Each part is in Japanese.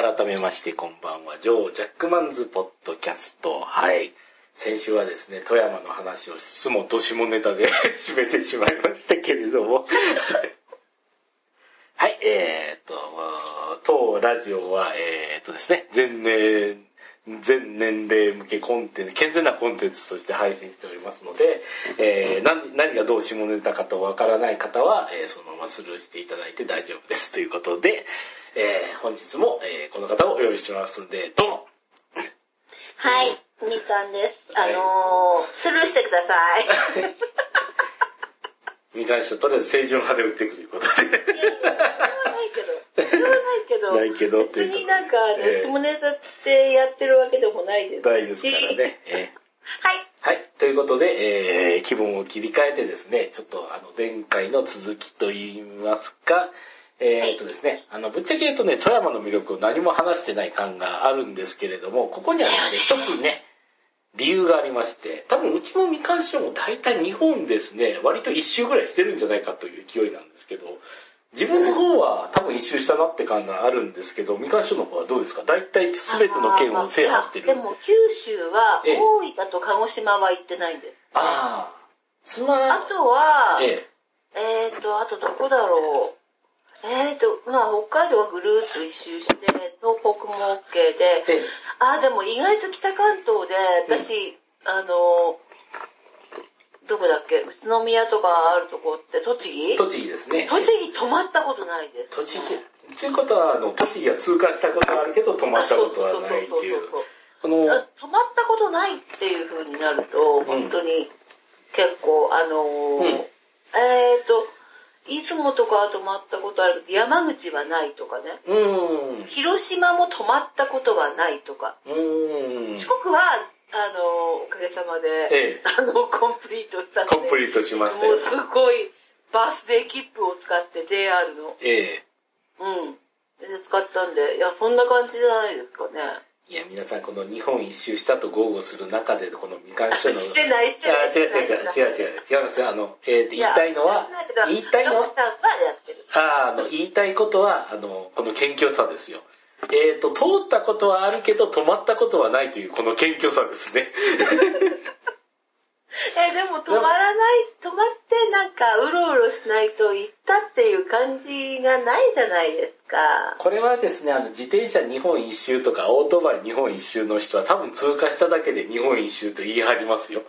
改めましてこんばんは、ジョー・ジャックマンズ・ポッドキャスト。はい。先週はですね、富山の話をしつつもどしもネタで 締めてしまいましたけれども。はい、えーっと、当ラジオは、えーっとですね、全年、全年齢向けコンテンツ、健全なコンテンツとして配信しておりますので、えー何何がどう下ネタかとわからない方は、えーそのままスルーしていただいて大丈夫です。ということで、えー本日も、えーこの方を用意してますんで、どうぞはい、みかんです。はいあのー、スルーしてください。みかん師匠、とりあえず清純派で打っていくということで。いやそれはないけど。それはないけど。ないけどっていうと別になんか、あの、ええ下ネタってやってるわけでもないですし。大丈夫ですからね。えーはい。はい。ということで、えー、気分を切り替えてですね、ちょっとあの、前回の続きと言いますか、えー、っとですね、あの、ぶっちゃけ言うとね、富山の魅力を何も話してない感があるんですけれども、ここにはですね、一つね、理由がありまして、多分うちもみかん師匠も大体日本ですね、割と一周ぐらいしてるんじゃないかという勢いなんですけど、自分の方は多分一周したなって感があるんですけど、みかん師匠の方はどうですか？大体全ての県を制覇してる。でも、九州は、ええ大分と鹿児島は行ってないんです。ああ。つまあとは、ええ。えーと、あとどこだろう？えーと、まあ北海道はぐるーっと一周して、東北も OK で、えあ、でも意外と北関東で、私、あの、どこだっけ？宇都宮とかあるとこって栃木？栃木ですね。栃木泊まったことないです。栃木。ということは、あの、栃木は通過したことはあるけど、止まったことはないっていう。この、あ泊まったことないっていう風になると、本当に結構、あのーうんえーと、出雲とかは泊まったことあるけど、山口はないとかね。うーん。広島も泊まったことはないとか。うーん。四国は、あの、おかげさまで、ええあの、コンプリートしたので、コンプリートしましたよもう。すごい、バースデー切符を使って JR の、ええうん。で使ったんで、いや、そんな感じじゃないですかね。いや、皆さん、この日本一周したと豪語する中で、この未完書の、してない、してない。あ、違う違う違う、違う違う、違いますよ。あの、えーと、言いたいのは、言いたいのはあの、言いたいことは、あの、この謙虚さですよ。えっ、と、通ったことはあるけど、止まったことはないという、この謙虚さですね。え、でも止まらない、止まってなんかうろうろしないと行ったっていう感じがないじゃないですか。これはですね、あの、自転車日本一周とか、オートバイ日本一周の人は多分通過しただけで日本一周と言い張りますよ。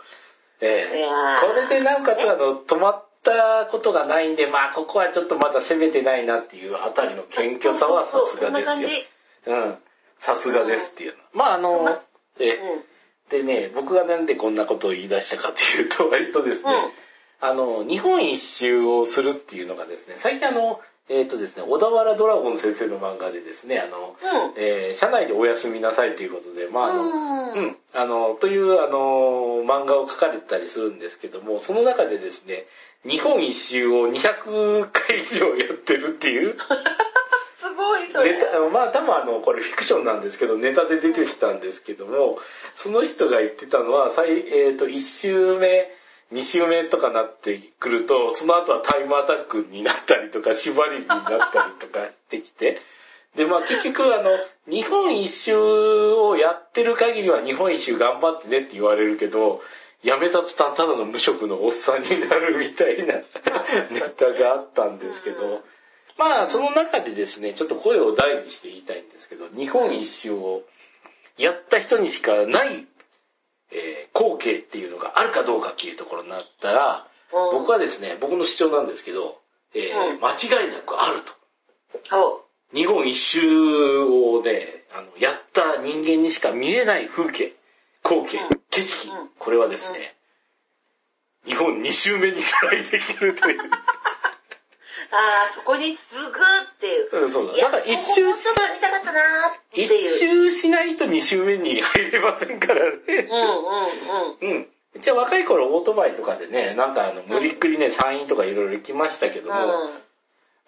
ええーこれでなおかつ、あの、止まったことがないんで、まあ、ここはちょっとまだ攻めてないなっていうあたりの謙虚さはさすがですよ。うん。さすがですっていうの。まあ、あの、ええうん。でね、僕がなんでこんなことを言い出したかというと、割とですね、うんあの、日本一周をするっていうのがですね、最近あの、えっ、とですね、小田原ドラゴン先生の漫画でですね、あの、うん。えー社内でお休みなさいということで、まああの、うんうん、あの、というあの、漫画を描かれてたりするんですけども、その中でですね、日本一周を200回以上やってるっていう、まあ多分あの、これフィクションなんですけど、ネタで出てきたんですけども、その人が言ってたのは、最えっ、と、1周目、2周目とかなってくると、その後はタイムアタックになったりとか、縛りになったりとかしてきて、で、まあ結局あの、日本一周をやってる限りは日本一周頑張ってねって言われるけど、辞めた途端ただの無職のおっさんになるみたいな ネタがあったんですけど、まあその中でですね、ちょっと声を大にして言いたいんですけど、日本一周をやった人にしかない、えー光景っていうのがあるかどうかっていうところになったら、うん。僕はですね、僕の主張なんですけど、えーうん。間違いなくあると。そ日本一周をね、あの、やった人間にしか見えない風景、光景うん、景色うん、これはですね、日本2周目にトライできるという。う。ああ、そこにすぐっていう。うんそうだ。いやだから一周しここもちょっとやりたかったなーって一いう。周しないと2周目に入れませんからうんね。うんうん。うん。うちは若い頃オートバイとかでね、なんかあの、無理っくりね、山陰とかいろいろ行きましたけども、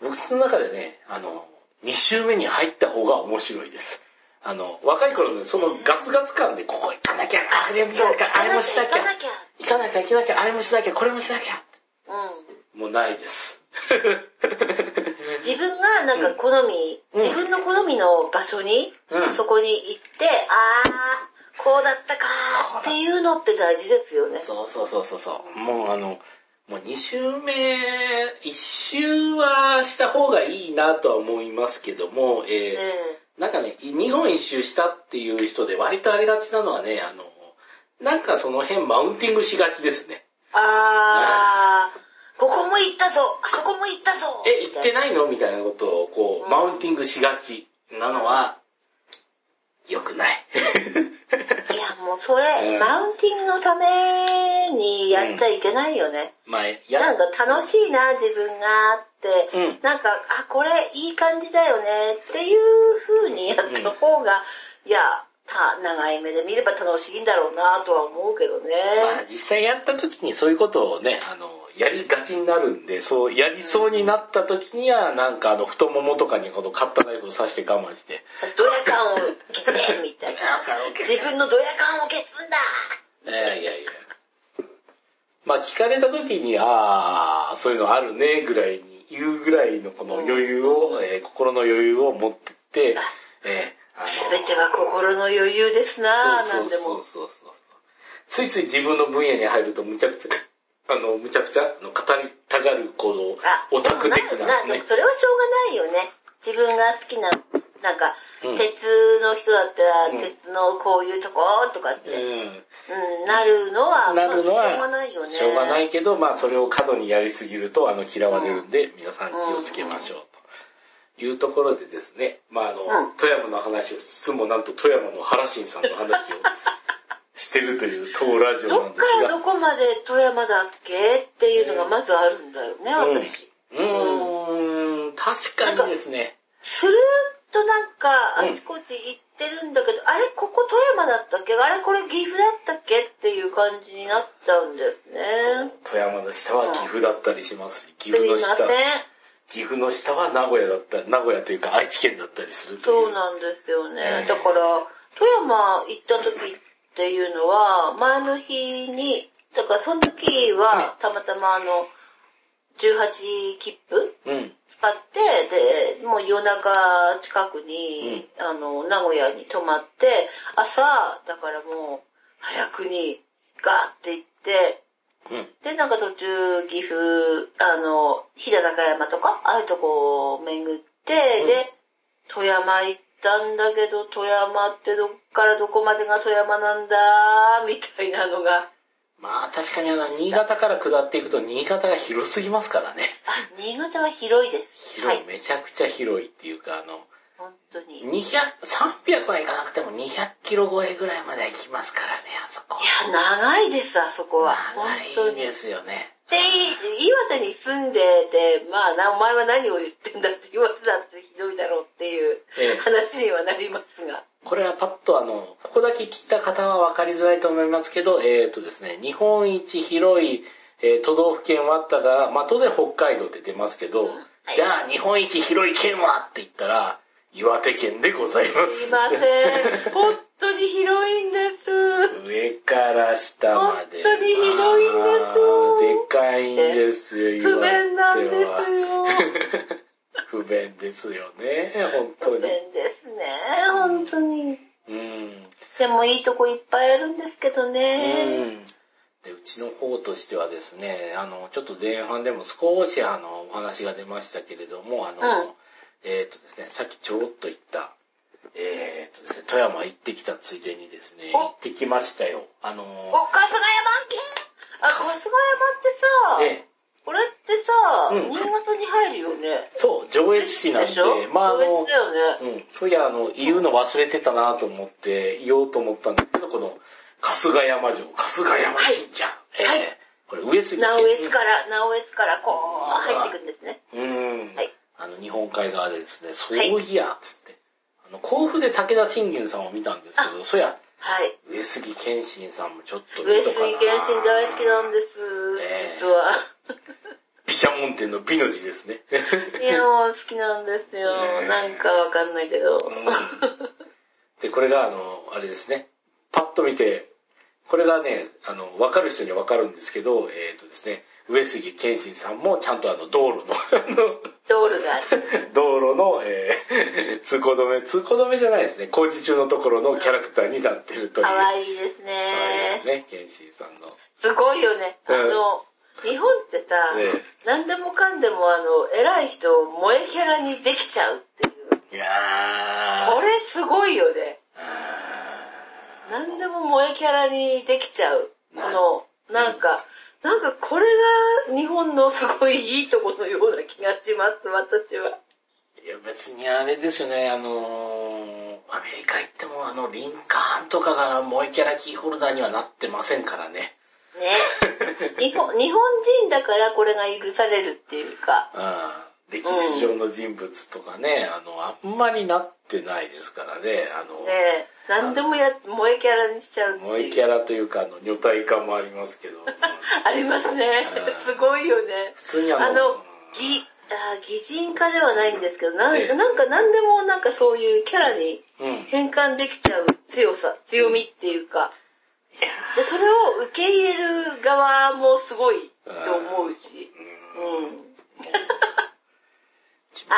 うん。僕の中でね、あの、2周目に入った方が面白いです。あの、若い頃ね、そのガツガツ感で、ここ行かなきゃ、あれもしなきゃ、あれもしなきゃ、行かなきゃ。行かなきゃ、行かなきゃ、あれもしなきゃ、これもしなきゃ。うん。もうないです。自分がなんか好み、うん自分の好みの場所に、うんそこに行って、あー、こうだったかーっていうのって大事ですよね。そうそうそうそうそう。もうあの、もう2週目、1週はした方がいいなとは思いますけども、えーえなんかね、日本一周したっていう人で割とありがちなのはね、あの、なんかその辺マウンティングしがちですね。あー、ここも行ったぞ、あそこも行ったぞ。え、行っていないの？みたいなことを、こう、うん。マウンティングしがちなのは、良くない。いや、もうそれ、うん。マウンティングのためにやっちゃいけないよね。まあ、なやん、か楽しいな、自分がって、うん。なんか、あ、これいい感じだよねっていう風にやった方が、いや、た長い目で見れば楽しいんだろうなとは思うけどまあね。実際やった時にそういうことをね、あの、やりがちになるんで、そう、やりそうになった時には、なんかあの、太ももとかにこのカッターナイフを刺して我慢して、ドヤ感を消せみたいな。自分のドヤ感を消すんだいやいやいや。まあ聞かれた時に、ああ、そういうのあるね、ぐらいに言うぐらいのこの余裕を、えー心の余裕を持ってって、えーあのすべては心の余裕ですなぁ、なんでもそうそうそう。ついつい自分の分野に入るとむちゃくちゃ、あの、むちゃくちゃあの語りたがるこのあ、オタク的なね。それはしょうがないよね。自分が好きな、なんか、うん鉄の人だったら、うん鉄のこういうとこ、とかって、うん、うん。なるのは、なるのは、まあしょうがないよね。しょうがないけど、まあそれを過度にやりすぎると、あの、嫌われるんで、皆さん気をつけましょうというところでですね、まああの、うん。富山の話をしつつも、なんと富山の原新さんの話をしてるという当ラジオなんですどっからが、どこまで富山だっけっていうのがまずあるんだよね、うん。私。うーん、確かにですね、スルーッとなんか、うんあちこち行ってるんだけど、あれ、ここ富山だったっけ？あれ、これ岐阜だったっけっていう感じになっちゃうんですね。富山の下は岐阜だったりします。し、岐す阜の下。いません。、岐阜の下は名古屋だったり、名古屋というか愛知県だったりすると。そうなんですよね。ええだから、富山行った時っていうのは、前の日に、だからその時はは、たまたまあの、18切符うん。使って、で、もう夜中近くに、あの、名古屋に泊まって、朝、だからもう、早くにガーって行って、うん。で、なんか途中、岐阜、あの、飛騨高山とか、ああいうとこを巡って、うんで、富山行ったんだけど、富山ってどっからどこまでが富山なんだ、みたいなのが、まあ確かにあの、新潟から下っていくと新潟が広すぎますからね。あ、新潟は広いです。広い、はい。めちゃくちゃ広いっていうか、あの、本当に。い200、300はいかなくても200キロ超えぐらいまでは行きますからね、あそこ。や、長いです、あそこは。本当に。長いですよね。で、岩手に住んでて、まあな、お前は何を言ってんだって、岩手だってひどいだろうっていうええ話にはなりますが。これはパッとあの、ここだけ聞いた方は分かりづらいと思いますけど、えっ、とですね、日本一広い、えー都道府県はあったから、まあ当然北海道って出ますけど、うんはいじゃあ日本一広い県はって言ったら、岩手県でございます。すいません。本当に広いんです。上から下まで。本当にひどいんですまあでかいんですよ、不便なんですよ。は不便ですよね、本当不に。便ですね、本当に。うん。でもいいとこいっぱいあるんですけどうね。ん。で、うちの方としてはですね、あの、ちょっと前半でも少しあの、お話が出ましたけれども、あの、うんえっ、とですね、さっきちょろっと言った、えっ、とですね、富山行ってきたついでにですね、お。行ってきましたよ。あの、お、春日山県？あ、春日。山ってさ、ええ、これってさ、うん。新潟に入るよね。そう、上越市なんで、でまああの上越、だよね。うん、そういや、あの、言うの忘れてたなと思って、言おうと思ったんですけど、この、春日山城、春日山神社。はい。ええ。これ上杉直江津から、直江津からこう入ってくんですね。うん。はいあの、日本海側でですね、そうはいいや、つって。あの、甲府で武田信玄さんを見たんですけど、そや、はい。上杉謙信さんもちょっと上杉謙信大好きなんです、ええ実は。毘沙門天の美の字ですね。いや、好きなんですよ。ねえなんかわかんないけど。うんで、これがあの、あれですね、パッと見て、これがね、あの、わかる人にはわかるんですけど、えっ、とですね、上杉謙信さんもちゃんとあの、道路の、道路がある。道路の、えー、通行止め、通行止めじゃないですね、工事中のところのキャラクターになってるという。かわいいです可愛いですね。ね、謙信さんの。すごいよね。あうんの、日本ってさ、ね何でもかんでもあの、偉い人を萌えキャラにできちゃうっていう。いやー。これすごいよね。あ何でも萌えキャラにできちゃう。この、なんか、なんかこれが日本のすごいいいとこのような気がします、私は。ーいや、別にあれですよね、あのー、アメリカ行ってもあの、リンカーンとかが萌えキャラキーホルダーにはなってませんからね。ね。日本、日本人だからこれが許されるっていうか。うん歴史上の人物とかね、あの、あんまりなってないですからね、あの、ね何でもや、萌えキャラにしちゃう。萌えキャラというか、あの、女体化もありますけど、う んありますねう。んすごいよね。普通にあの、あの、ぎ、あ擬人化ではないんですけど、なええんなんか何でもなんかそういうキャラにうん。変換できちゃう強さ、強みっていうか、で、それを受け入れる側もすごいと思うし、うんちも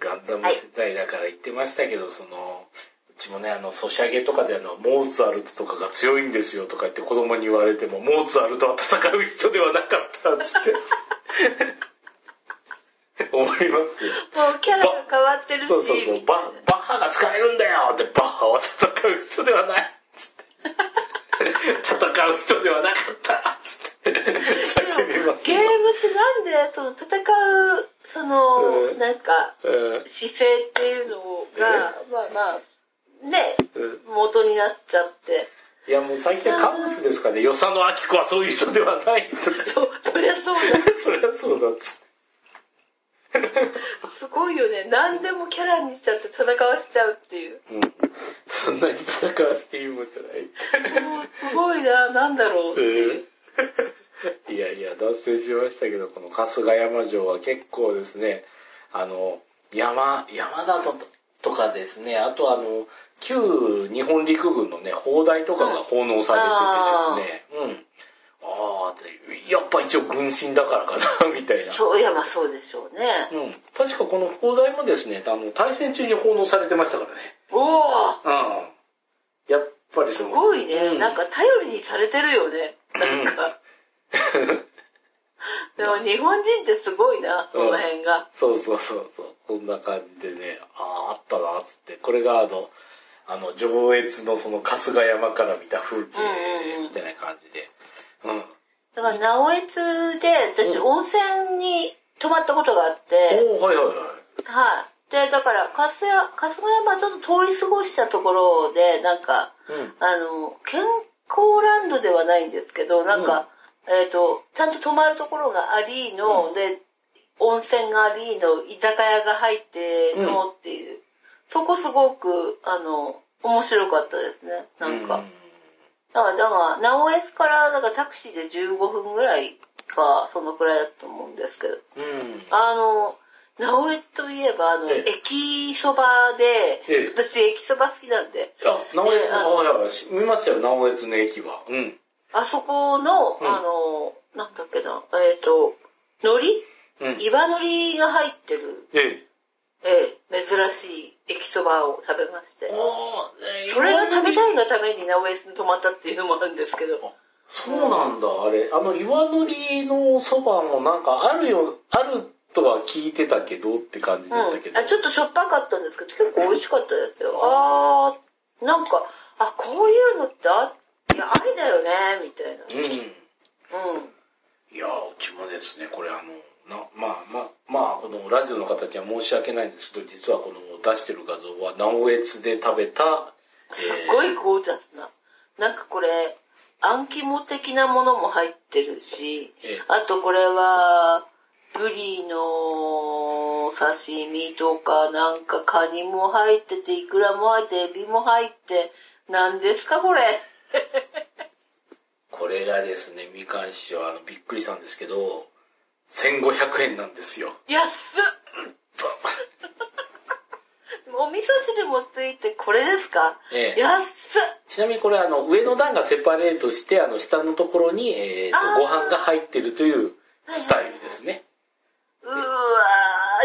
ガンダム世代だから言ってましたけど、その、うちもね、あの、ソシャゲとかであの、モーツァルトとかが強いんですよとか言って子供に言われても、モーツァルトは戦う人ではなかったっつって。思いますよ。もうキャラが変わってるし、そうそうそう、ババッハが使えるんだよって、バッハは戦う人ではないっつって。戦う人ではなかったっつって。叫びますゲームよ。ってなんで、その戦う、その、うんなんか、うん姿勢っていうのが、まあまあ、ね、うん元になっちゃって。いやもう最近はカブスですかね、与謝野明子はそういう人ではないそりゃそうだ。そりゃそうだっつって。すごいよね。何でもキャラにしちゃって戦わしちゃうっていう。うん。そんなに戦わしていいもんじゃない。もうすごいな、なんだろうっていう。いやいや、脱線しましたけど、この春日山城は結構ですね、あの、山、山だととかですね、あとあの、旧日本陸軍のね、砲台とかが奉納されててですね、うん。あーって、やっぱ一応軍神だからかな、みたいな。そういや、まあそうでしょうね。うん。確かこの砲台もですね、あの、対戦中に奉納されてましたからね。おーうん。やっぱりそすの、ごいね、うんなんか頼りにされてるよね。なんか。でも日本人ってすごいな、その辺が。そうそうそうそう。こんな感じでね、ああ、あったな、つって。これがあの、あの、上越のその春日山から見た風景みたいな感じで。うん。だから、直江津で、私、うん温泉に泊まったことがあって、おー、はいはいはい。はい。で、だから、春日山、春日山ちょっと通り過ごしたところで、なんか、うん。あの、健康ランドではないんですけど、なんか、えっ、と、ちゃんと泊まるところがありの、うんで、温泉がありの、居酒屋が入ってのっていう、そこすごく、あの、面白かったですね、なんか。だから、だから、直江津から、だからタクシーで15分ぐらいか、そのくらいだと思うんですけど、うん。うん。あの、直江津といえば、あの、ええ駅そばで、ええ私駅そば好きなんで、あ、直江津、えあのはいはいはい。見ましたよ、直江津の駅は。うん。あそこの、うんあの、なんだっけな、えっ、と、海うん。苔岩海苔が入ってる、えええ珍しい駅そばを食べましてえ。。おーそれが食べい。たいがために直江津に泊まったっていうのもあるんですけど。そうなんだ、あれ。あの、岩のりのそばもなんかあるよ、あるとは聞いてたけどって感じうん。だったけど。あちょっとしょっぱかったんですけど、結構美味しかったですよ。あー、なんか、あ、こういうのってあ、いや、ありだよね、みたいな。うん。うん。いやー、うちもですね、これあの、な、まあまあ、まあ、このラジオの方には申し訳ないんですけど、実はこの出してる画像は、直江津で食べた、すっごいゴージャスな。なんかこれ、あん肝的なものも入ってるし、えあとこれは、ブリの刺身とか、なんかカニも入ってて、イクラも入って、エビも入って、何ですかこれ？これがですね、みかん師匠、あの、びっくりしたんですけど、1500円なんですよ。安っ お味噌汁もついてこれですか？ええ。安っちなみにこれあの、上の段がセパレートして、あの、下のところに、えーと、ご飯が入ってるというスタイルですね。うわー、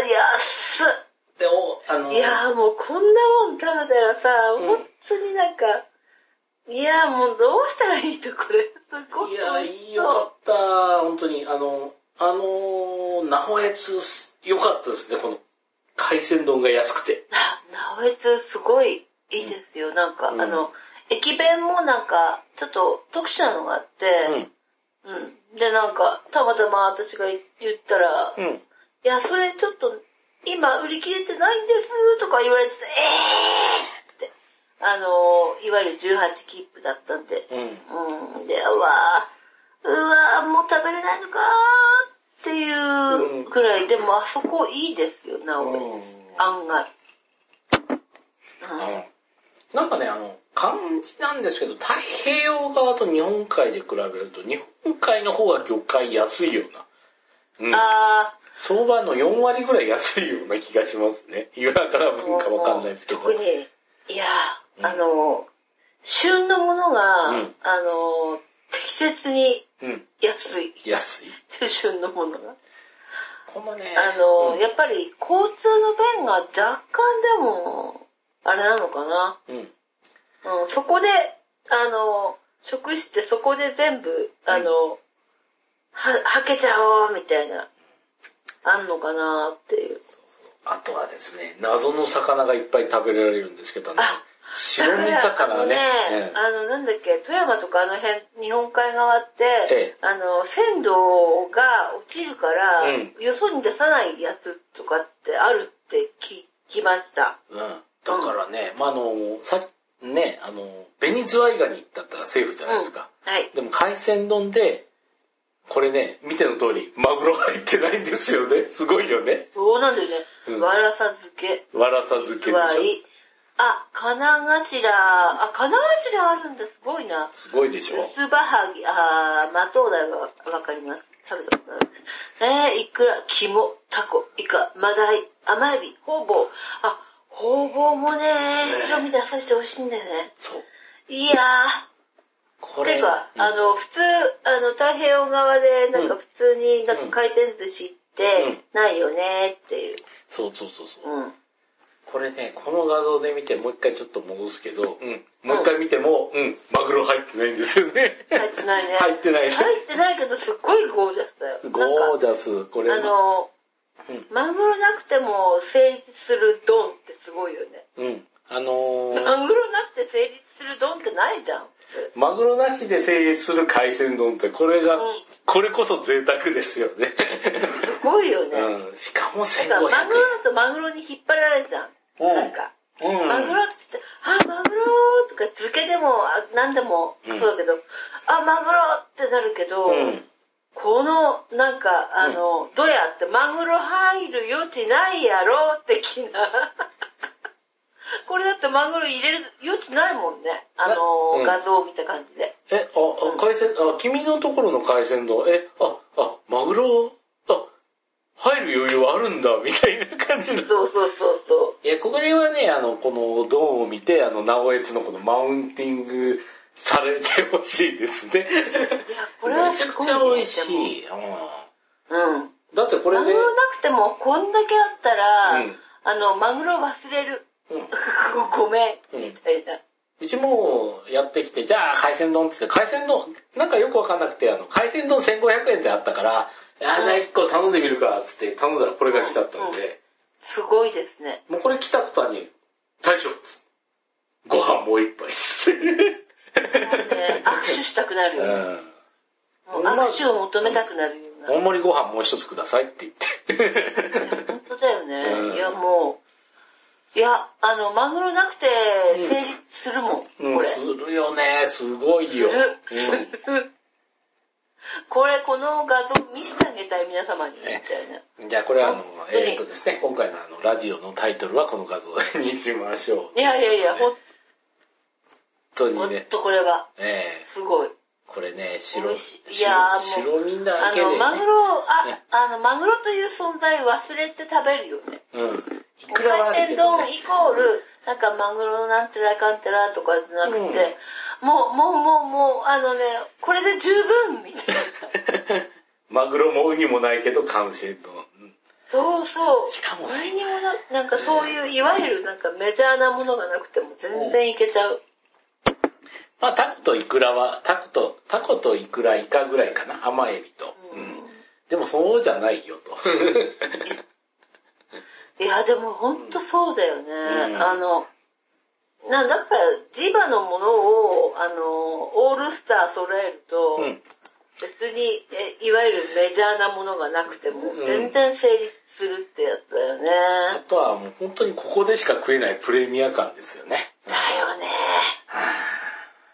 安っ。で、お、あのいやーもうこんなもん食べたらさ、うん、本当になんか、いやーもうどうしたらいいとこれ？すごいいやー、よかった。本当に、あの、あのー、ナホエツ、よかったですね、この海鮮丼が安くて。あ、ナホエツすごいいいですよ。なんか、うん、あの、駅弁もなんか、ちょっと特殊なのがあって、うん。うん。で、なんか、たまたま私が言ったら、うん。いや、それちょっと、今売り切れてないんですとか言われてて、えーって、あの、いわゆる18切符だったんで、うん。うん。で、うわー、うわー、もう食べれないのかーっていうくらい、でもあそこいいですよ、なお、案外。うんなんかね、あの、感じなんですけど、太平洋側と日本海で比べると、日本海の方が魚介安いような。うん。あ相場の4割ぐらい安いような気がしますね。岩から文かわかんないですけど。特に、いや、あの、旬のものが、うん、あの、適切に安い。うん、安い。旬のものが。このね、あの、うん、やっぱり交通の便が若干でも、あれなのかな。うん。うん、そこで、あの、食してそこで全部、あの、は、はけちゃおうみたいな、あんのかなっていう。あとはですね、謎の魚がいっぱい食べられるんですけどね。あ白身魚ね。あの、なんだっけ、富山とかあの辺、日本海側って、ええ、あの、鮮度が落ちるから、うん、よそに出さないやつとかってあるって聞きました。うん。だからね、うん、まあ、あの、さね、あの、紅ズワイガニだったらセーフじゃないですか。うん、はい。でも海鮮丼で、これね、見ての通り、マグロ入ってないんですよね。すごいよね。そうなんだよね。うん、わらさ漬け。わらさ漬けでしょ。あ、金頭、あ、金頭あるんだ、すごいな。すごいでしょ？薄葉はぎ、あー、マトウダイはわかります。食べたことある。えー、いくら、肝、タコ、イカ、マダイ、甘エビ、ホウボウ。あ、ホウボウもね、白身出させてほしいんだよね。そう。いやー。これ。てか、うん、あの、普通、あの、太平洋側で、なんか普通に、なんか回転寿司ってないよねっていう。そうそうそうそう。うん。これね、この画像で見てもう一回ちょっと戻すけど、うん。もう一回見ても、うん、うん、マグロ入ってないんですよね。入ってないね。入ってないね。入ってないけど、すっごいゴージャスだよ。ゴージャス、これ。あの、うん、マグロなくても成立する丼ってすごいよね。うん。あのー、マグロなくて成立する丼ってないじゃん。マグロなしで成立する海鮮丼って、これが、うん、これこそ贅沢ですよね。すごいよね。うん。しかも1500円。マグロだとマグロに引っ張られるじゃん。うん、なんか。うん、マグロって言って、あ、マグロとか漬けでも、何でもそうだけど、うん、あ、マグロってなるけど、うんこの、なんか、あの、うん、どうやってマグロ入る余地ないやろ的な。これだってマグロ入れる余地ないもんね。あの、うん、画像を見た感じで。え、あ、あ海鮮、あ、君のところの海鮮丼、え、あ、あ、マグロ、あ、入る余裕あるんだ、みたいな感じの。そうそうそうそう。いや、これはね、あの、このドーンを見て、あの、ナオエツのこのマウンティングされてほしいですね。いや、これはめちゃくちゃ美味しい。うん。だってこれで。マグロなくてもこんだけあったら、うん、あの、マグロ忘れる。うん、ごめん、みたいな。うちもやってきて、じゃあ海鮮丼ってって、海鮮丼、なんかよくわかんなくて、あの、海鮮丼1500円ってあったから、あ、じゃあ1個頼んでみるか、つって頼んだらこれが来たったんで、うんうん。すごいですね。もうこれ来た途端に、大将、ご飯もう一杯です。ね、握手したくなるよね。うん、握手を求めたくなるような。大盛りご飯もう一つくださいって言って。本当だよね。うん、いや、もう、いや、あの、マグロなくて成立するもん、うん、これ。するよね、すごいよ。する。うんこれ、この画像見せてあげたい、皆様に。みたいな。じゃあ、これは、あの、えっ、ー、とですね、今回のあの、ラジオのタイトルはこの画像にしましょう。いやいやいや、ほ当にね。ほんとこれが。ええー、すごい。これね、白、いや白身だけで、ね、あの、マグロ、あ、ね、あの、マグロという存在忘れて食べるよね。うん。いくらは海鮮丼イコール、なんかマグロのなんてらかんてらとかじゃなくて、もう、もう、もう、もう、あのね、これで十分みたいな。マグロもウニもないけど完成度。うんそうそう。しかもこれにもな、なんかそういう、いわゆるなんかメジャーなものがなくても全然いけちゃう。まあタコとイクラは、タコと、タコとイクラ、イカぐらいかな。甘エビと。ううんんでもそうじゃないよと。いや、でもほんとそうだよね。うんあの、なんだから、ジバのものを、あの、オールスター揃えると、うん。別にえ、いわゆるメジャーなものがなくても、うん全然成立するってやつだよあね。とはもう本当にここでしか食えないプレミア感ですよね。だよね。は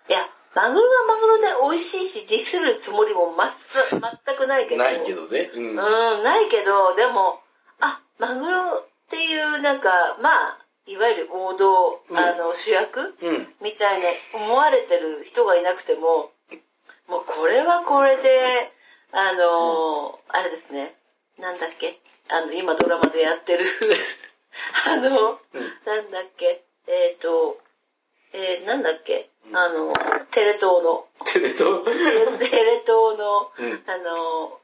いや、マグロはマグロで美味しいし、ディスるつもりもま全くないけど。ないけどね。うん。うん、ないけど、でも、あ、マグロっていうなんか、まあ、いわゆる王道、うん。あの、主役うん。みたいに思われてる人がいなくても、もうこれはこれで、あの、あれですね、なんだっけ、あの、今ドラマでやってる、あの、うん。なんだっけ、えっ、と、えー、なんだっけ、あの、テレ東の、テレ東？テレ東の、うん。あの、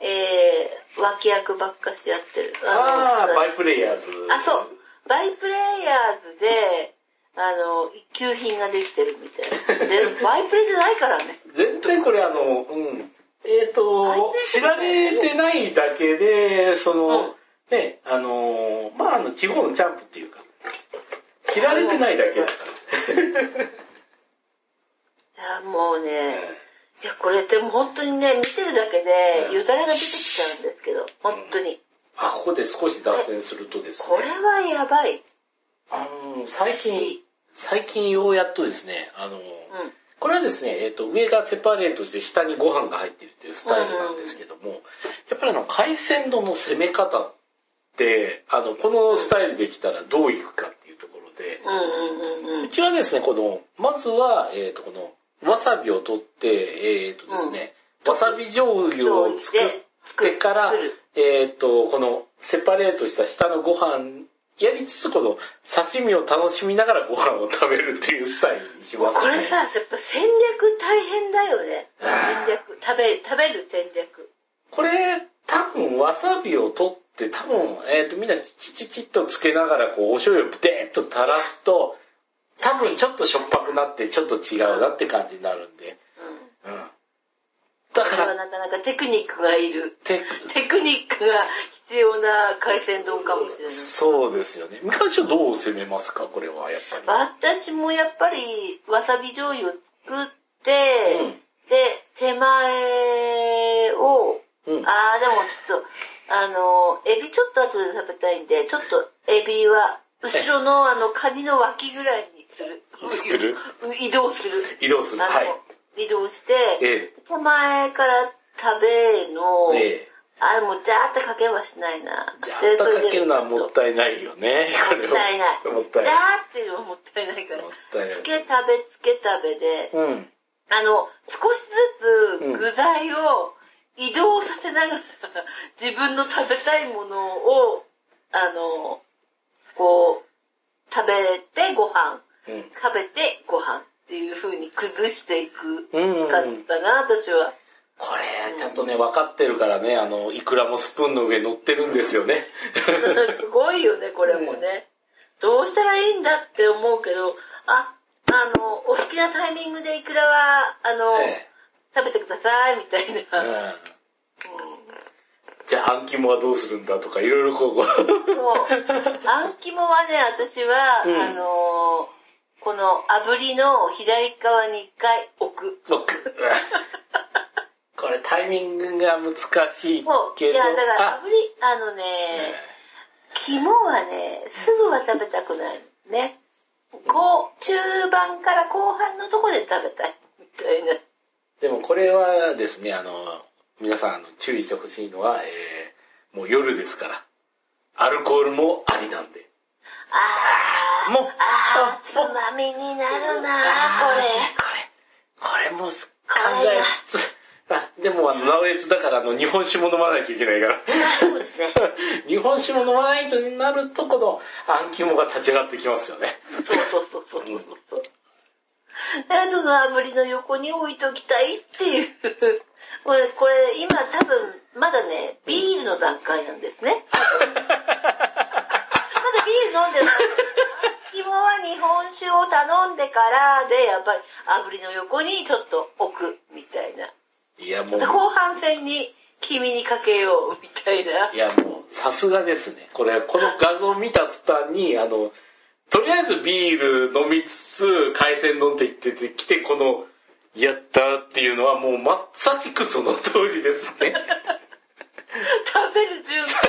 えー、脇役ばっかしやってる。ああ、のバイプレイヤーズ。あ、そう。バイプレイヤーズで、あの、一級品ができてるみたいな。で、バイプレじゃないからね。全然これあの、うん。えっ、と、知られてないだけで、その、うんね、あの、まああの、地方のチャンプっていうか、知られてないだけだかいや、もうら。ね、いや、これでも本当にね、見てるだけで、よだれが出てきちゃうんですけど、本当に。あ、ここで少し脱線するとですね。これはやばい。あの、最近、最近ようやっとですね、あの、うん。これはですね、えっ、と、上がセパレートして下にご飯が入っているというスタイルなんですけども、やっぱりあの、海鮮丼の攻め方って、あの、このスタイルできたらどういくかっていうところで、うんうんうんう。うんちはですね、この、まずは、えっ、と、この、わさびを取って、えっ、とですね、わさび醤油を作ってからえっ、と、この、セパレートした下のご飯、やりつつ、この、刺身を楽しみながらご飯を食べるっていうスタイルにします、ね。これさ、やっぱ戦略大変だよね。戦略。食べ、食べる戦略。これ、多分、わさびを取って、多分、えっ、と、みんなチチチッとつけながら、こう、お醤油をブテーっと垂らすと、多分ちょっとしょっぱくなって、ちょっと違うなって感じになるんで。うん。うん。だこから、なかなかテクニックがいる。てテクニックが必要な海鮮丼かもしれない。そうですよね。昔はどう攻めますかこれは、やっぱり。私もやっぱりわさび醤油を作って、うんで、手前を、うん。あーでもちょっと、あの、エビちょっと後で食べたいんで、ちょっとエビは、後ろのあの、カニの脇ぐらいにする。作る？移動する。移動する。はい。移動して、え手前から食べの、え。えあれもうジャーってかけはしないな。え。じゃあ、あったかけるのはもったいないよね。もったいない。もったいない。ジャーっていうのはもったいないからも。ったいないつ。け食べつけ食べで、うん。あの、少しずつ具材を移動させながら、自分の食べたいものを、あの、こう、食べてご飯、うん。食べてご飯っていう風に崩していくうん。感じかな、私は。これ、ちゃんとね、分かってるからね、あの、イクラもスプーンの上に乗ってるんですよね。すごいよね、これもね。どうしたらいいんだって思うけど、あ、あの、お好きなタイミングでイクラは、あの、え食べてください、みたいな。えうんじゃあ、あん肝はどうするんだとか、いろいろこう、こうそう。あん肝はね、私は、うんあのーこの炙りの左側に一回置く。僕 これタイミングが難しいそう。いけど、や、だからあ炙り、あのね、肝はね、すぐは食べたくないのね。こう、中盤から後半のとこで食べたい。みたいな。でもこれはですね、あの、皆さん注意してほしいのは、えー、もう夜ですから、アルコールもありなんで。あー、もうあー、つまみになるなあーこれ。これ、これも考えつつ、あ、でもあの、直江津だからあの、日本酒も飲まないといけないから。そうですね。日本酒も飲まないとなると、この、あん肝が立ち上がってきますよね。そうそうそうそうそう。その炙りの横に置いときたいっていう。これ、これ、今多分、まだね、ビールの段階なんですね。ビール飲んでない。肝は日本酒を頼んでからで、やっぱり炙りの横にちょっと置くみたいな。いや、もう、後半戦に君にかけようみたいな。いや、もう、さすがですね。これ、この画像を見た途端に、あの、とりあえずビール飲みつつ、海鮮丼って言っててきて、この、やったっていうのはもうまさしくその通りですね。食べる順番考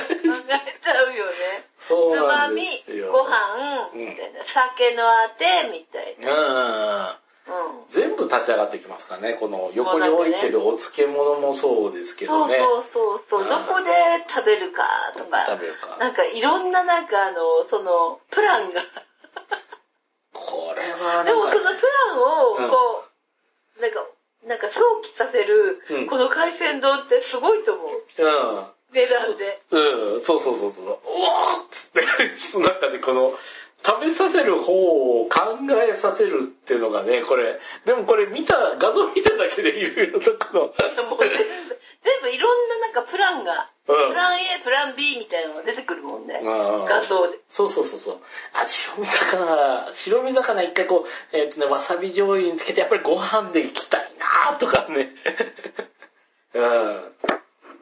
えちゃうよね。そうつまなんでみす、よ。ご飯、みたいな。酒のあて、みたいな。うん。うん。全部立ち上がってきますからね。この横に置いてるお漬物もそうですけそうどね。そうそうそう。うんどこで食べるかとか。食べるか。なんかいろんななんかあの、その、プランが。これはでもそのプランを、うんこう、なんか、なんか想起させるうん、この海鮮丼ってすごいと思う。うん。値段で。うん、そうそうそうそう。おーっつって、その中でこの、食べさせる方を考えさせるっていうのがね、これ、でもこれ見た、画像見ただけでいろいろとこの、もう全部、いろんななんかプランが、うんプラン A、プラン B みたいなのが出てくるもんね。うん画像で。そうそうそうそう。あ、白身魚、白身魚一回こう、えっ、とね、わさび醤油につけてやっぱりご飯でいきたいなとかね。うん。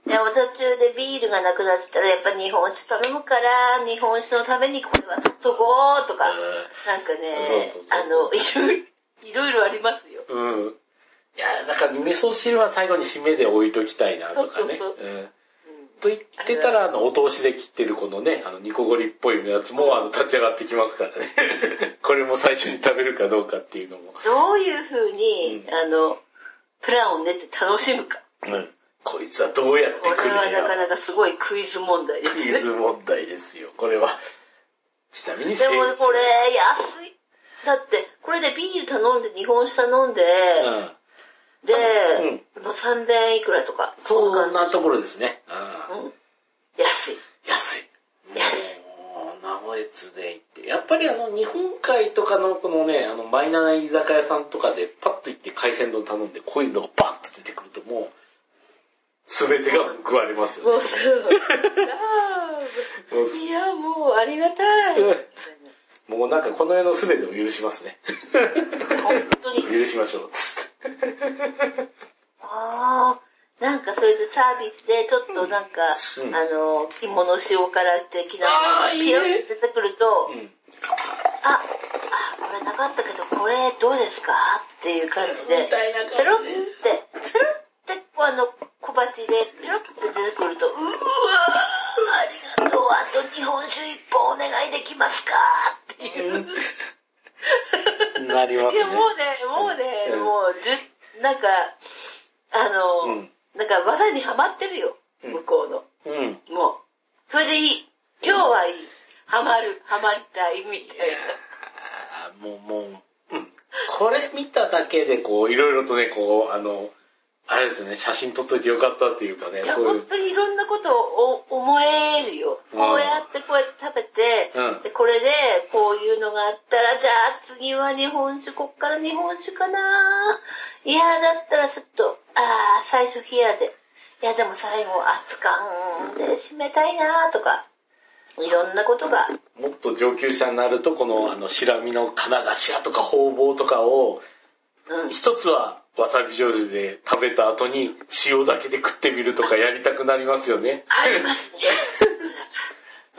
でも途中でビールがなくなってたらやっぱ日本酒頼むから、日本酒のためにこれは取っとこうとか、なんかねそうそうそう、あの、いろいろ、ありますよ。うん。いや、だから味噌汁は最後に締めで置いときたいなとかね。そうそうそううんと言ってたら、あの、お通しで切ってるこのね、あの、ニコゴリっぽいやつも、あの、立ち上がってきますからね。これも最初に食べるかどうかっていうのも。どういう風に、あの、プランを練って楽しむか。うん。こいつはどうやってこ来るんれはなかや。なかすごいクイズ問題ですクイね。ズ問題ですよ。これは。ちなみにでもこれ安い。だって、これでビール頼んで、日本酒頼んで、うん。で、まあ3000円いくらとか。そんなとこころですね。うん。うん。安い。安い。安い名古屋津で行って。やっぱりあの、日本海とかのこのね、あの、マイナーな居酒屋さんとかでパッと行って海鮮丼頼んで、こういうのがバンと出てくるともう、すべてが報われますよね。もうそう。あもうーいや、もうありがたい。もうなんかこの世のすべてを許しますね。本当に。許しましょう。ああ、なんかそれでサービスでちょっとなんか、うんあの、着物塩辛的なものがピヨって出てくると、うん。あ、あ、これなかったけど、これどうですか？っていう感じで、みたいな感じでペロって、ペロって、こうあの、小鉢でペロって出てくると、うーわーありがとう、あと日本酒一本お願いできますか？っていう。なりますね。いや、もうね、もうね、うんもう、じゅ、なんか、あの、うんなんか技にはまってるよ、うん向こうの。うん。もう、それでいい。今日はいい。ハマる、ハマりたい、みたいな。もう、もう、うん。これ見ただけで、こう、いろいろとね、こう、あの、あれですね、写真撮っといてよかったっていうかね、そういう。本当にいろんなことをお思えるよ。うんこうやってこうやって食べて、うんでこれでこういうのがあったら、じゃあ次は日本酒、こっから日本酒かないや、だったらちょっと、あー、最初冷やで。いや、でも最後熱燗で締めたいなとか、いろんなことが。もっと上級者になると、この、あの、白身の金頭とか方々とかを、うん。一つは、わさび醤油で食べた後に塩だけで食ってみるとかやりたくなりますよね。ありますね。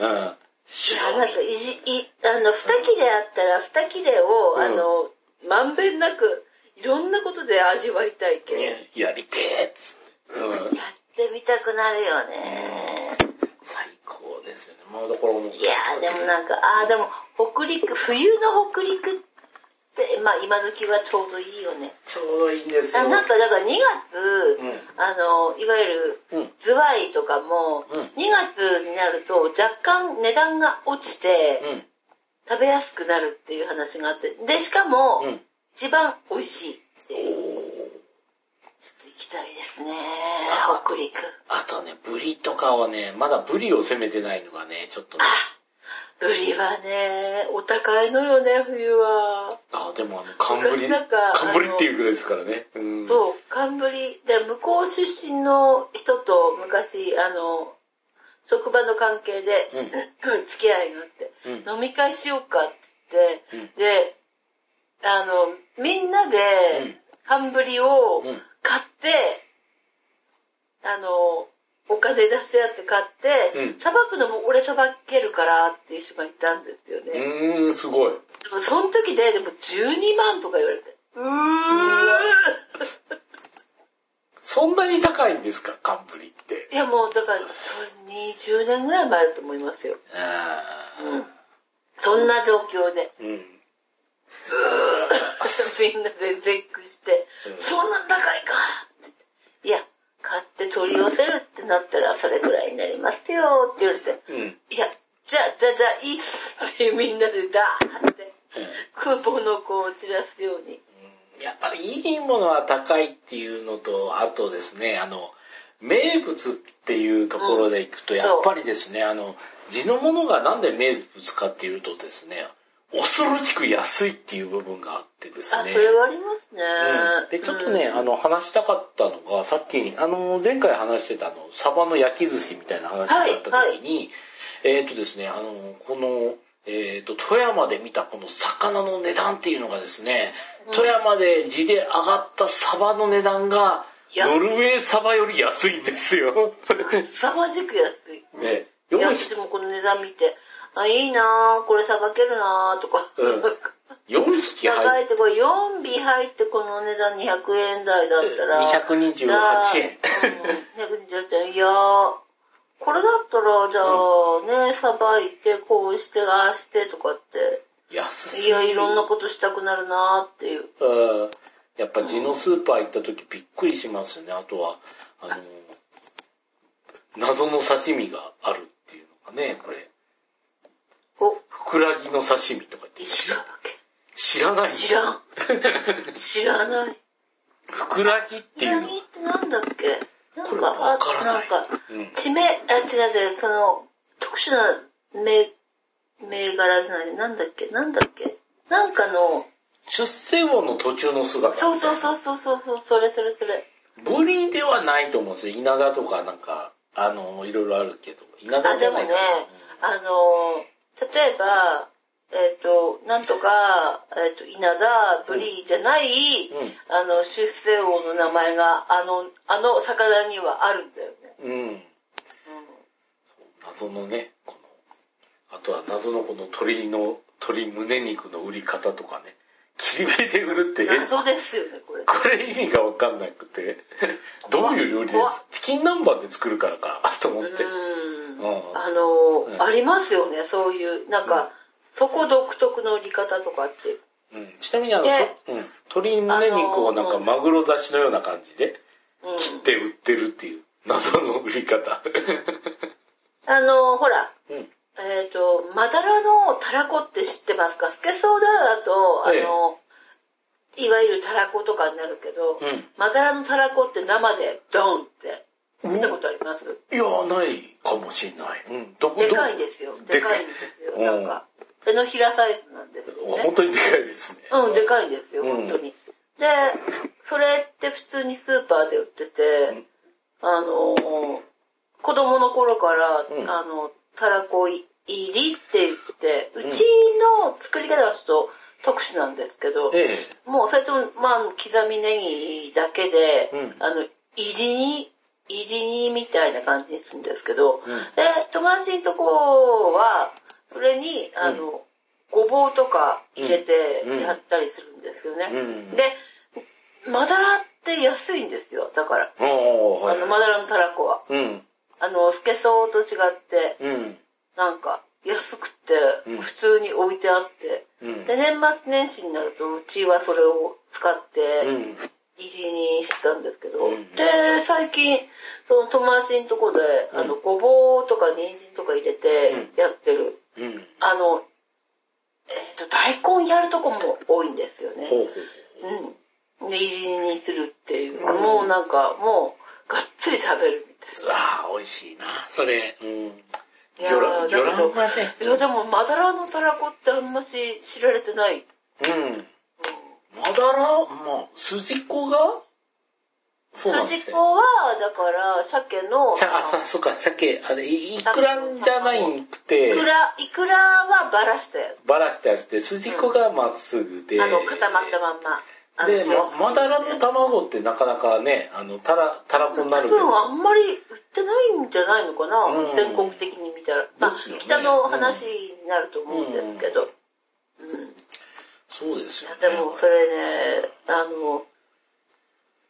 うん。いや、なんかいじ、い、あの、二切れあったら二切れを、うんあの、まんべんなく、いろんなことで味わいたいけん。ややりてーっつって。うん。ってみたくなるよね。最高ですよね。もうだからもう。いやーでもなんか、あーでも、北陸、冬の北陸って、まあ今時はちょうどいいよね。ちょうどいいんですよ。あなんかだから2月、うんあの、いわゆるうん。ズワイとかも、うん2月になると若干値段が落ちて、うん。食べやすくなるっていう話があって、で、しかも、うん。一番美味しいっていう。ちょっと行ききたいですね。北陸。あとね、ブリとかはね、まだブリを攻めてないのがね、ちょっとね。ブリはね、お高いのよね、冬は。あ、でもあの、寒ブリ、寒ブリっていうぐらいですからね。うん。そう、寒ブリ。で、向こう出身の人と昔、あの、職場の関係で、うん 付き合いがあって、うん飲み会しようかって言って、うんで、あの、みんなうでん、寒ブリをうん買って、あの、お金出し合って買ってう、んさばくのも俺さばけるからっていう人がいたんですよね。うーん、すごい。でもその時で、でも12万とか言われて。うーん。そんなに高いんですか、寒ブリって。いやもうだから、それ20年ぐらい前だと思いますよ。あうん。そんな状況で、ーうん。みんなで絶句して、うんそんなん高いかいや、買って取り寄せるってなったらそれぐらいになりますよって言われて、うん。いや、じゃあ、じゃあ、じゃあ、いいっすってみんなでダーって、クーポンの子を散らすように。やっぱりいいものは高いっていうのと、あとですね、あの、名物っていうところでいくと、うんやっぱりですね、あの、地のものがなんで名物かっていうとですね、恐ろしく安いっていう部分があってですあ、ね。それはありますね。うんで、ちょっとね、うんあの、話したかったのが、さっき、あの、前回話してたあの、サバの焼き寿司みたいな話があった時に、えっ、とですね、あの、この、えっ、と、富山で見たこの魚の値段っていうのがですね、うん富山で地で上がったサバの値段が、ノルウェーサバより安いんですよ。凄まじく安い。ね、いや、4私もこの値段見て、あ、いいなぁ、これさばけるなぁ、とか。うん4匹入っいて、これ4尾入ってこの値段200円台だったら。228円。うん、228円。いやー、これだったら、じゃあ、ね、さばいて、こうして、ああしてとかって、安いや、いろんなことしたくなるなーっていう。うんやっぱ地のスーパー行った時びっくりしますよね。あとは、あの、謎の刺身があるっていうのがね、これ。お、ふくらぎの刺身とかって石川知らない県。知らん。知らない。ふくらぎっていうの？何ってなんだっけ？なんか、わからなんか、うん。地名、あ、違う違う、その、特殊な銘、銘柄じゃない、なんだっけ？なんだっけ？なんかの、出世魚の途中の姿そうそうう。そうそうそうそれそれそれ。ブリではないと思うんですよ。稲田とかなんか、あの、いろいろあるけど。稲田あ、じゃないでもねあの、例えば、えっ、と、なんとか、えっ、と、稲田、ブリじゃない、うんあの、出世王の名前が、あの、あの魚にはあるんだよね。うん。うん。謎のね、この、あとは謎のこの鶏の、鶏胸肉の売り方とかね。切り目で売るって、謎ですよね、これ。これ意味がわかんなくて、どういう料理でチキン南蛮で作るからか、と思って。うんうんあの、うんありますよね、そういう、なんか、そこ独特の売り方とかって。うんちなみにあの、うん、鶏胸肉をなんかマグロ刺しのような感じでうん。切って売ってるっていう謎の売り方。あの、ほら、うん。えっ、と、マダラのタラコって知ってますか？スケソウダラだと、あええの、いわゆるタラコとかになるけど、うん。マダラのタラコって生でドンって見たことあります、いや、ないかもしんない。うん。どこ、でかいですよ。でかいんですよ。うんなんか、手のひらサイズなんですよね。本当にでかいですね。うん、でかいんですよ、うん本当に。で、それって普通にスーパーで売ってて、んあのー子供の頃から、うんあの、たらこ入りって言って、んうちの作り方はちょっと特殊なんですけど、えもうそれとも、まあ、刻みネギだけで、うんあの、入りに、入りにみたいな感じにするんですけど、うんで、友達のとこは、それに、あの、ごぼうとか入れてうんやったりするんですよね。で、マダラって安いんですよ、だから。はい。あの、マダラのたらこは。うん。あの、スケソウと違って、うん。なんか、安くてうん、普通に置いてあって、うん。で、年末年始になると、うちはそれを使って、うん。入りにしたんですけど、うんで、最近、その友達のとこで、うんあの、人参とか入れてうんやってる、うん。あの、えっ、と、大根やるとこも多いんですよね。ほうほう。うん。で、入りにするっていう。もうなんか、もう、がっつり食べるみたいな。ああ、美味しいな、それ。うん。いやー魚卵。いや、でも、マダラのたらこってあんまし知られてない。うん。まだら、まあ、筋子が？そうなんですよ。筋子は、だから、鮭の、さあ、さ、そっか、鮭、あれ、いいくらじゃないんくてい、くら、いくらはバラしたやバラしたやつで、筋子がまっすぐで、つ。あの、固まったまんま。で、ま、まだらの卵ってなかなかね、あの、たら、たらこになるけ多分あど、んまり売ってないんじゃないのかな、うん全国的に見たら。まあね北の話になると思うんですけど。うん。そうですよ、ね。でもそれね、あの、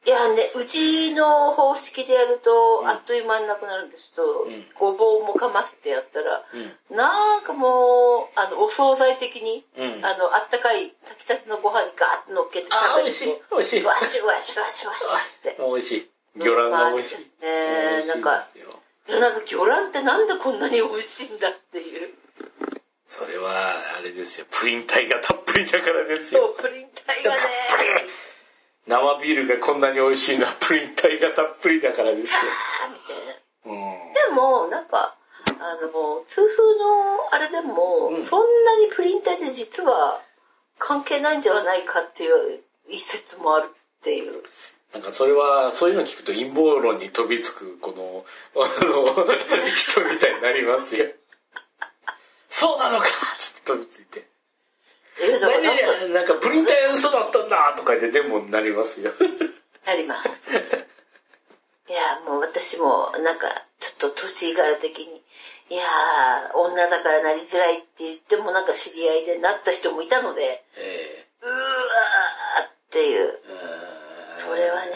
いやね、うちの方式でやると、うんあっという間になくなるんですけど、うんごぼうもかませてやったら、うん。なんかもう、あの、お惣菜的に、うん。あの、あったかい炊きたてのご飯にガーッと乗っけて食べる美味しい、美味しい。と、わしわしわしわしって。美味しい。魚卵が美味しい。ねえ、なんか、なんか魚卵ってなんでこんなに美味しいんだっていう。それは、あれですよ。プリン体がたっぷりだからですよ。そう、プリン体がね、生ビールがこんなに美味しいのはプリン体がたっぷりだからですよ。あーみたいな。うん。でも、なんか、あの、痛風のあれでも、うんそんなにプリン体で実は関係ないんじゃないかっていう一説もあるっていう。なんかそれは、そういうの聞くと陰謀論に飛びつく、この、あの、人みたいになりますよ。そうなのかつって飛びついて。何々なんかプリン体は嘘だったんだとか言ってデモになりますよ。なります。いや、もう私も、なんか、ちょっと年柄的に、いやー、女だからなりづらいって言ってもなんか知り合いでなった人もいたので、えうーわーっていう。ーそれはね。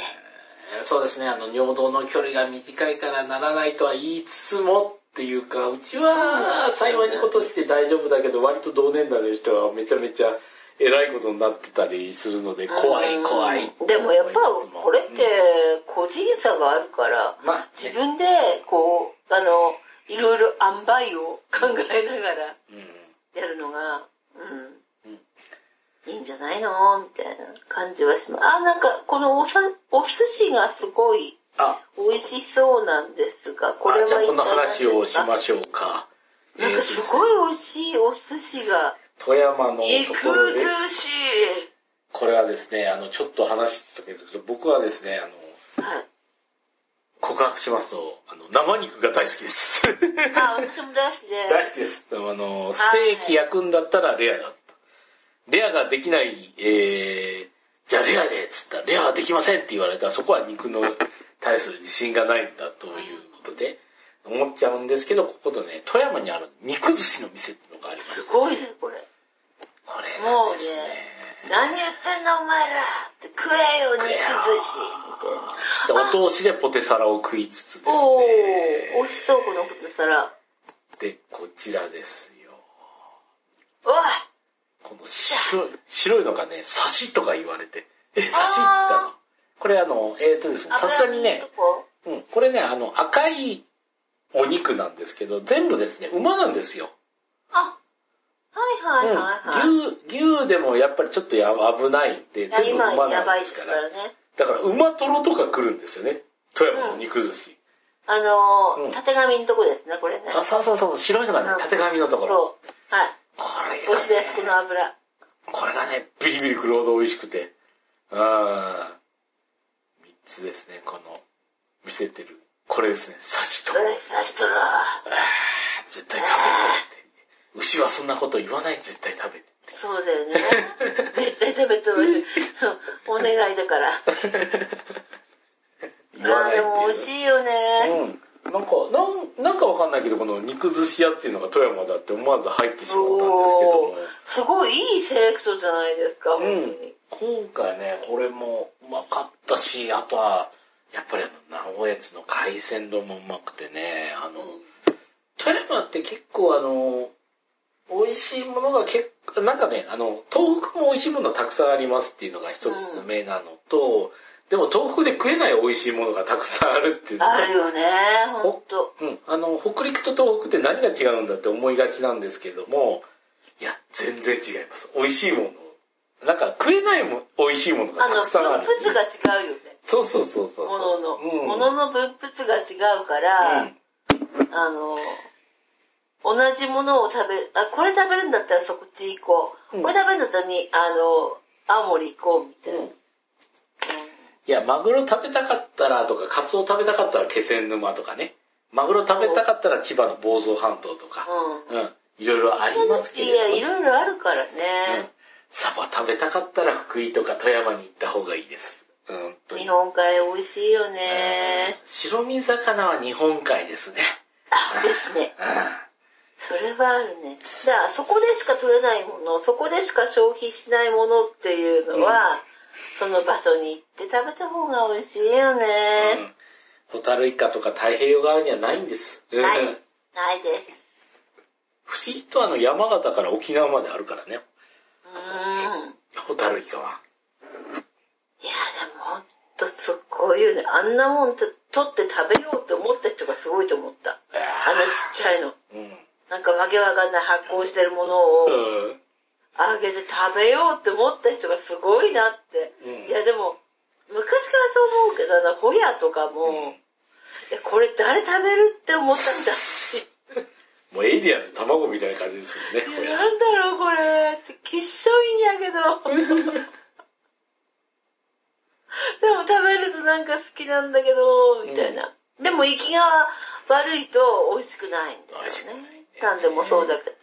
そうですね、あの、尿道の距離が短いからならないとは言いつつもっていうか、うちは幸いにことして大丈夫だけど、割と同年代の人はめちゃめちゃ偉いことになってたりするので、怖い怖い。うんでもやっぱこれって個人差があるから、まあ、自分でこう、あの、いろいろ塩梅を考えながらうんやるのが、うんうん。いいんじゃないの？みたいな感じはします。あ、なんかこのおさお寿司がすごいあ、美味しそうなんですが、これはあじゃあこの話をしましょうか。なんかすごい美味しいお寿司が、富山の肉ところで、寿司これはですね、あの、ちょっと話したけど、僕はですね、あの、はい。告白しますと、あの、生肉が大好きです。あ、私も大好きで。大好きです。あの、ステーキ焼くんだったらレアだった。レアができない、えー、じゃあレアで、つったら、レアはできませんって言われたら、そこは肉の対する自信がないんだということで、思っちゃうんですけど、ここでね、富山にある肉寿司の店っていうのがありますす。ごいね、これ。これもうねね、何言ってんのお前らって食えよ、肉寿司みたいな。お通しでポテサラを食いつつですおー、ね。美味しそう、このポテサラ。で、こちらですよ。うわこの白い、白いのがね、刺しとか言われて。え、刺しって言ったの？これあの、えっ、とですね、さすがにね、うん、これね、あの、赤いお肉なんですけど、全部ですね、馬なんですよ。あ、はいはいはいはい。うん、牛、牛でもやっぱりちょっとや危ないんで、全部今馬なんでか。かららね。だから馬トロとか来るんですよね。富山の肉寿司。あのー、うん縦紙のとこですね、これね。あ、そうそうそう、白いのがねう、ん縦紙のところ。そう。はい。これ美味しいです、こがね、の油。これがね、ビリビリくるほど美味しくて。あー三つですね、この、見せてる。これですね、刺しと。それ、さしとら。あー絶対食べてって。牛はそんなこと言わない、絶対食べて。そうだよね。絶対食べてほしい。お願いだから。あーで言わないっていうも美味しいよね。うん。なんか、なん、なんかわかんないけど、この肉寿司屋っていうのが富山だって思わず入ってしまったんですけど。すごいいいセレクトじゃないですか、うん本当に。今回ね、これもうまかったし、あとは、やっぱりあの、直江津の海鮮丼もうまくてね、あの、富山って結構あの、美味しいものが結構、なんかね、あの、東北も美味しいものたくさんありますっていうのが一つの目なのと、でも東北で食えない美味しいものがたくさんあるっていうのがあるよね、ほんと。うん。あの、北陸と東北って何が違うんだって思いがちなんですけども、いや、全然違います。美味しいもの。なんか食食えないも美味しいものがあの、たくさんある。分布が違うよね。そうそうそうそう。ものの。うんものの分布が違うから、うんあの、同じものを食べ、あ、これ食べるんだったらそっち行こう。うんこれ食べるんだったらに、あの、青森行こうみたいな。うんいや、マグロ食べたかったらとか、カツオ食べたかったら気仙沼とかね。マグロ食べたかったら千葉の房総半島とか。うん。うん。いろいろありますけいや。いろいろあるからうんね。。サバ食べたかったら福井とか富山に行った方がいいです。日本海美味しいよね。白身魚は日本海ですね。あ、ですね。うんそれはあるね。じゃあ、そこでしか取れないもの、そこでしか消費しないものっていうのは、その場所に行って食べた方が美味しいよね。ホタルイカとか太平洋側にはないんです。うんない ないです。不思議とあの山形から沖縄まであるからね。うーん。ホタルイカは？いや、でもほんとすごいよね。あんなもんと取って食べようと思った人がすごいと思った。あのちっちゃいの。うん。なんかわけわかんない発酵してるものをうん。あげて食べようって思った人がすごいなって。うんいやでも、昔からそう思うけどな、ホヤとかも、いやこれ誰食べるって思ったんだし。もうエイリアンの卵みたいな感じですよね、いや、なんだろうこれきっしょいんやけど。でも食べるとなんか好きなんだけど、みたいな。でも息が悪いと美味しくないんだよ美味しくないね。なんでもそうだけど。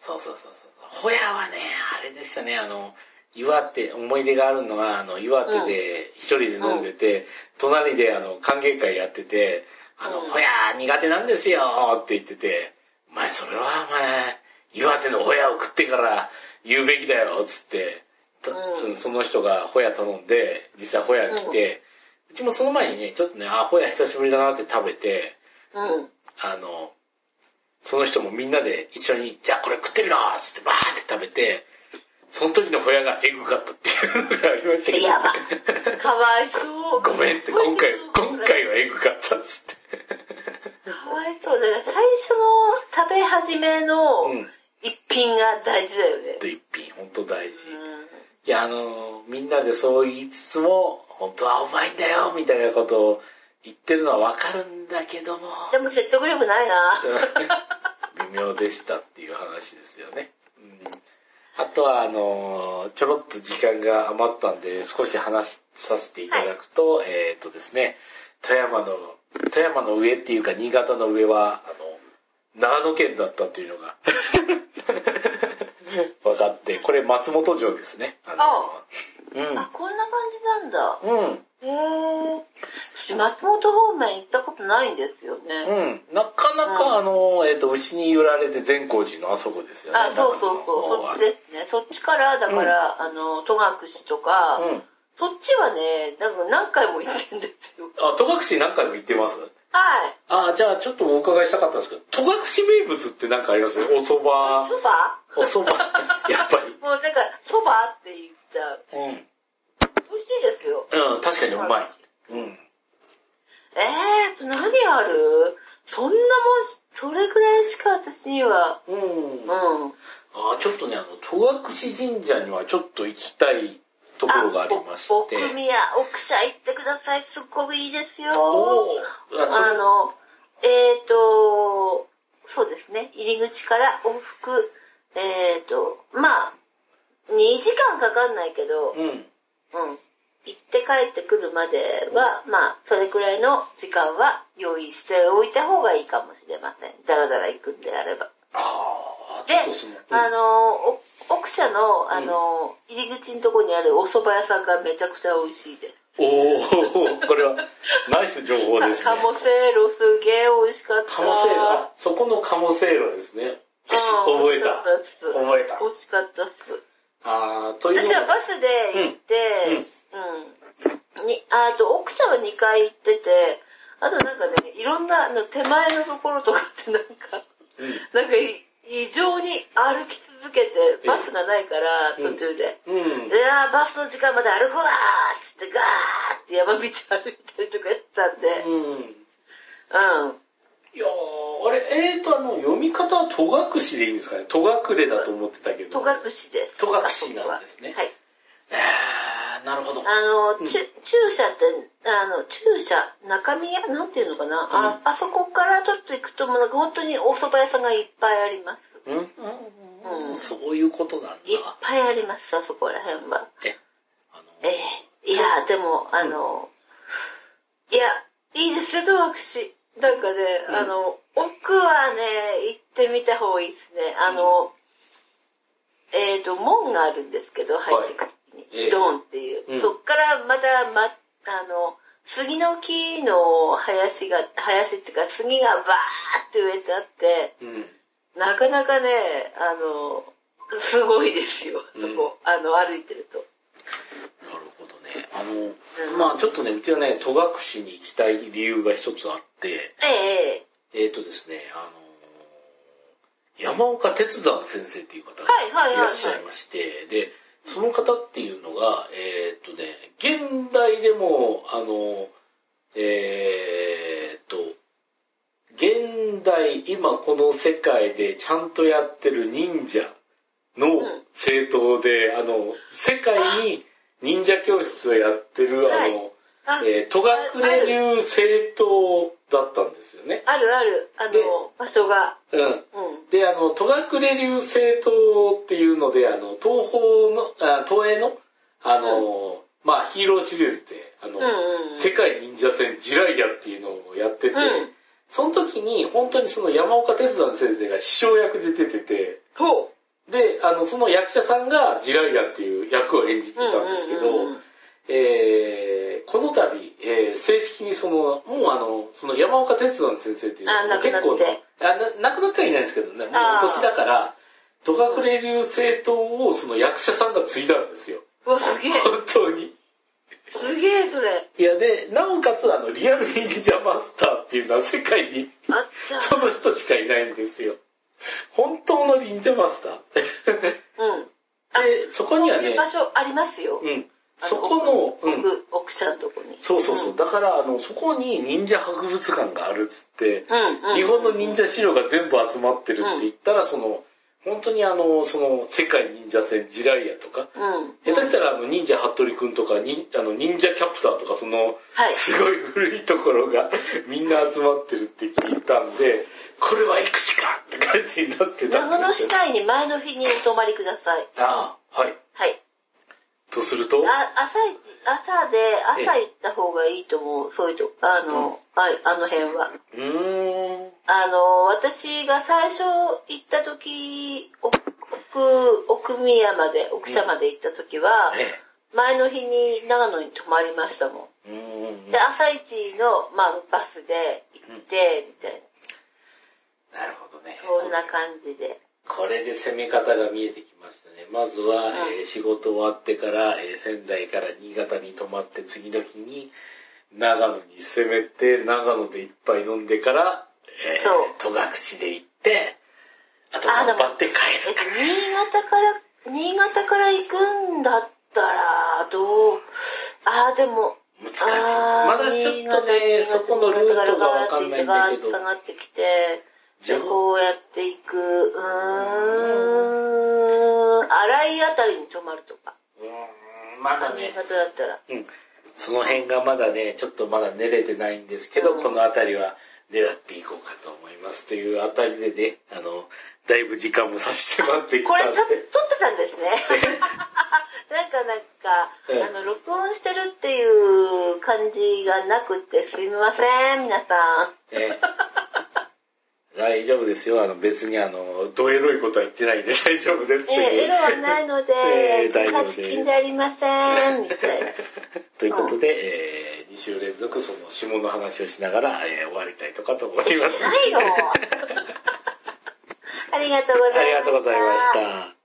そうそうそうそう。ホヤはね、あれでしたね、あの、岩手、思い出があるのは、あの、岩手で一人で飲んでて、隣であの、歓迎会やってて、あの、うんホヤ苦手なんですよって言ってて、お前それはお前、岩手のホヤを食ってから言うべきだよ、つって、たうんうんその人がホヤ頼んで、実際ホヤ来て、うちもその前にね、ちょっとね、あ、ホヤ久しぶりだなって食べて、うん。あの、その人もみんなで一緒に、じゃあこれ食ってみろっつってバーって食べて、その時のホヤがエグかったっていうのがありましたけど、やば。かわいそう。ごめんって、今回、今回はエグかったっつって。かわいそうだよ。最初の食べ始めのうん。一品が大事だよね。と一品、ほんと大事。うんいや、あの、みんなでそう言いつつも、本当はうまいんだよ、みたいなことを言ってるのはわかるんだけども、でも説得力ないな。微妙でしたっていう話ですよね。うんあとは、あの、ちょろっと時間が余ったんで、少し話させていただくと、えっ、とですね、富山の、富山の上っていうか、新潟の上は、あの、長野県だったっていうのが、分かって、これ松本城ですね。あのあ、こんな感じなんだ。うん。うん。へぇー。私、松本方面行ったことないんですよね。うん。なかなか、うんあの、えっ、と、牛に揺られて善光寺のあそこですよね。あ、そうそうそう、そっちですね。そっちから、だから、あの、戸隠とか、うん。そっちはね、なんか何回も行ってんですよ。あ、戸隠何回も行ってます？はい。あ、じゃあちょっとお伺いしたかったんですけど、戸隠名物って何かあります？お蕎麦、そばお蕎麦、やっぱり。もうなんか、そばって言っちゃう。うん。美味しいですよ。うん、確かにうまい。うん。えーと、何ある？そんなもん、それぐらいしか私には、うん。うん。あ、ちょっとね、あの、戸隠神社にはちょっと行きたいところがありまして。お奥宮、奥社行ってください。すっごくいいですよ。あの、えーと、そうですね。入り口から往復、えーと、まあ、2時間かかんないけど、うん。うん。行って帰ってくるまでは、まあ、それくらいの時間は用意しておいた方がいいかもしれません。だらだら行くんであれば。ああ、ちでょっとその、あの、お奥社の、あの、入り口のとこにあるお蕎麦屋さんがめちゃくちゃ美味しいです。おー、これは、ナイス情報ですね。カモセーロすげえ美味しかった。カモセーロ、あ、そこのカモセーロですね。覚えた。覚えた。美味しかったっす。あー、というの私はバスで行って、うん。に、あと、奥社は2回行ってて、あとなんかね、いろんな、あの、手前のところとかってなんか、うんなんかい異常に歩き続けて、バスがないから、うん途中で。うん。で、あーバスの時間まで歩くわーっつってガーって山道歩いたりとかしてたんで、うん。うん。いやー、あれ、えーと、あの、読み方は戸隠でいいんですかね？戸隠だと思ってたけど。戸隠です。戸隠なんですねはい。えー、なるほど。あの、うんちゅ駐車って、あの、駐車、中身屋なんていうのかな、あ、あそこからちょっと行くと、もうなんか本当にお蕎麦屋さんがいっぱいあります。うん、うんうん、そういうことなんだ。いっぱいあります、あそこら辺は。え、あの、ええいや、でも、あの、いや、いいですよ、戸隠。なんかね、うんあの、奥はね、行ってみた方がいいですね。あの、えっ、と、門があるんですけど、入ってくるドーンっていう。うんそっからまた、ま、あの、杉の木の林が、林っていうか杉がバーって植えてあって、うん。なかなかね、あの、すごいですよ、そこ。あの、歩いてると。なるほどね。あの、うんまあちょっとね、うちはね、戸隠に行きたい理由が一つあって、えええーとですね、あの、山岡哲山先生っていう方がはいはいはいはいいらっしゃいまして、で、その方っていうのが、えーとね、現代でも、あの、えーと、現代、今この世界でちゃんとやってる忍者のうん。政党で、あの、世界に忍者教室をやってる、あの、あ、えー、戸隠流政党だったんですよね。あるある、あでの、場所が。うん。うん。で、あの、戸隠流政党っていうので、あの、東方の、あ東映の、あの、まあ、ヒーローシリーズで、あの、うんうん。世界忍者戦ジライアっていうのをやってて、うんその時に本当にその山岡哲山先生が師匠役で出てて。で、あの、その役者さんがジライアっていう役を演じてたんですけど、うんうんうんえーこの度、えー正式にその、もうあの、その山岡哲山先生っていうの結構あな、亡くなってはいないんですけどね、もう年だから、戸隠流政党をその役者さんが継いだんですよ。うわ、すげえ。本当に。すげえ、それ。いや、で、なおかつあの、リアル忍者マスターっていうのは世界にあっちゃその人しかいないんですよ。本当の忍者マスター。うん。で、そこにはねそういう、場所ありますよ。うん。そこの、うん。奥、奥ちゃんとこに。そうそうそう。だから、あの、そこに忍者博物館があるっつって、うん。うん。日本の忍者資料が全部集まってるって言ったら、その、本当にあの、その、世界忍者戦ジライアとか、うん。下手したらあの、忍者服部くんとか、忍あの忍者キャプターとか、その、はい。すごい古いところが みんな集まってるって聞いたんで、これは行くしかって感じになってた長野。市内に前の日にお泊まりください。ああ、はい。はい。とすると、あ朝一、朝で、朝行った方がいいと思う。そういうと、あの、はい、あの辺は。うーん、あの、私が最初行った時、奥、奥奥宮まで、奥社まで行った時は、ね。前の日に長野に泊まりましたもんん。で、朝一の、まあ、バスで行って、みたいな。なるほどね。そんな感じで。これで攻め方が見えてきましたね。まずは、うんえー仕事終わってから、えー仙台から新潟に泊まって次の日に長野に攻めて、長野で一杯飲んでから、えー、戸隠で行って、あと頑張って帰えっとるか、ら。新潟から、新潟から行くんだったら、どう、あーでも、難しいです。まだちょっとね、そこのルートがわかんないんだけど下、がってきて、こうやって行く、うーん、荒いあたりに泊まるとか。うーんまだ新ね、潟だったら。うん。その辺がまだね、ちょっとまだ練れてないんですけど、うんこの辺りは狙っていこうかと思います。というあたりでね、あの、だいぶ時間もさせてもらってきこれと撮っ。てたんですね。なんかなんか、ええあの、録音してるっていう感じがなくてすみません、皆さん。ね大丈夫ですよ。あの、別にあの、どエロいことは言ってないんで大丈夫ですとえいう。え、エロはないので、ええ大丈夫です18金でありません、みたいな。ということで、えー、2週連続その下の話をしながら、えー終わりたいとかと思います。しないよ。ありがとうございました。ありがとうございました。